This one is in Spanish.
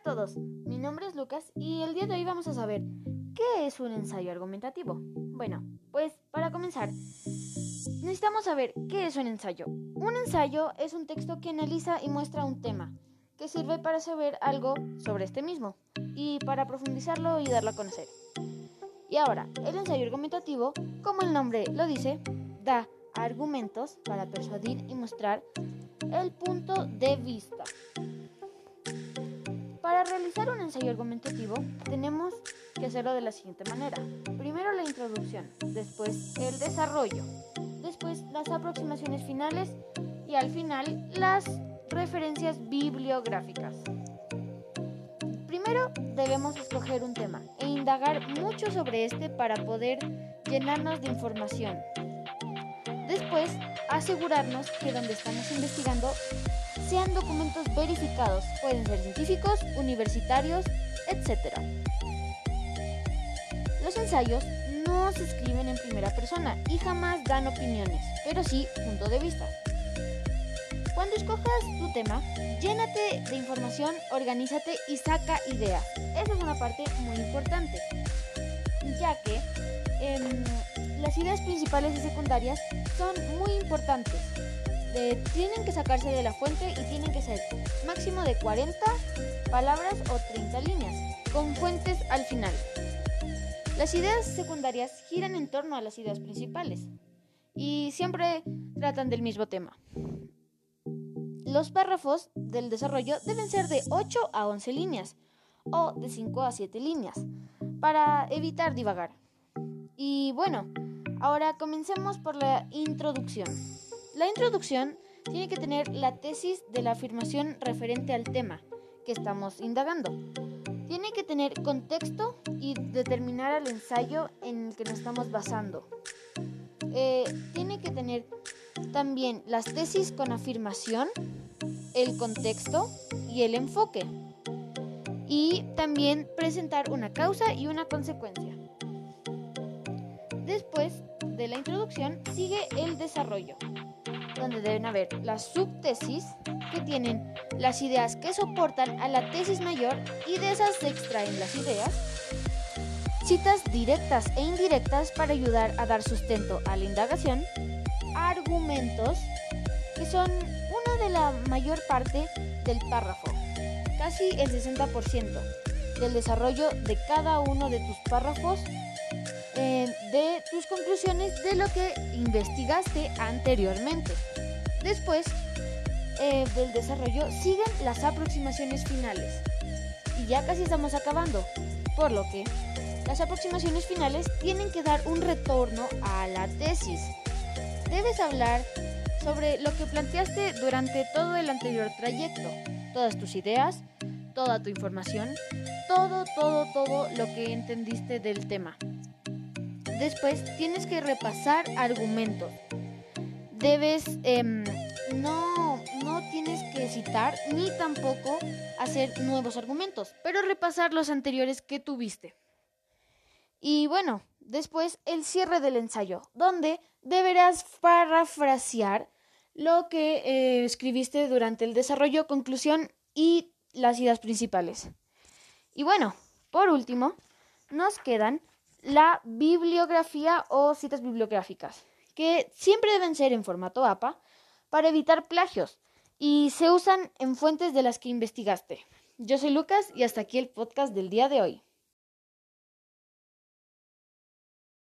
a todos, mi nombre es Lucas y el día de hoy vamos a saber qué es un ensayo argumentativo. Bueno, pues para comenzar, necesitamos saber qué es un ensayo. Un ensayo es un texto que analiza y muestra un tema, que sirve para saber algo sobre este mismo y para profundizarlo y darlo a conocer. Y ahora, el ensayo argumentativo, como el nombre lo dice, da argumentos para persuadir y mostrar el punto de vista. Realizar un ensayo argumentativo tenemos que hacerlo de la siguiente manera. Primero la introducción, después el desarrollo, después las aproximaciones finales y al final las referencias bibliográficas. Primero debemos escoger un tema e indagar mucho sobre este para poder llenarnos de información. Después, asegurarnos que donde estamos investigando sean documentos verificados, pueden ser científicos, universitarios, etc. Los ensayos no se escriben en primera persona y jamás dan opiniones, pero sí punto de vista. Cuando escojas tu tema, llénate de información, organízate y saca ideas. Esa es una parte muy importante, ya que em, las ideas principales y secundarias son muy importantes. Tienen que sacarse de la fuente y tienen que ser máximo de 40 palabras o 30 líneas, con fuentes al final. Las ideas secundarias giran en torno a las ideas principales y siempre tratan del mismo tema. Los párrafos del desarrollo deben ser de 8 a 11 líneas o de 5 a 7 líneas para evitar divagar. Y bueno, ahora comencemos por la introducción. La introducción tiene que tener la tesis de la afirmación referente al tema que estamos indagando. Tiene que tener contexto y determinar el ensayo en el que nos estamos basando. Eh, tiene que tener también las tesis con afirmación, el contexto y el enfoque. Y también presentar una causa y una consecuencia. Después de la introducción sigue el desarrollo, donde deben haber las subtesis que tienen las ideas que soportan a la tesis mayor y de esas se extraen las ideas, citas directas e indirectas para ayudar a dar sustento a la indagación, argumentos que son una de la mayor parte del párrafo, casi el 60% del desarrollo de cada uno de tus párrafos eh, de tus conclusiones de lo que investigaste anteriormente. Después eh, del desarrollo siguen las aproximaciones finales. Y ya casi estamos acabando, por lo que las aproximaciones finales tienen que dar un retorno a la tesis. Debes hablar sobre lo que planteaste durante todo el anterior trayecto, todas tus ideas, toda tu información, todo, todo, todo lo que entendiste del tema. Después tienes que repasar argumentos. Debes, em, no, no tienes que citar ni tampoco hacer nuevos argumentos, pero repasar los anteriores que tuviste. Y bueno, después el cierre del ensayo, donde deberás parafrasear lo que eh, escribiste durante el desarrollo, conclusión y las ideas principales. Y bueno, por último, nos quedan la bibliografía o citas bibliográficas, que siempre deben ser en formato APA para evitar plagios y se usan en fuentes de las que investigaste. Yo soy Lucas y hasta aquí el podcast del día de hoy.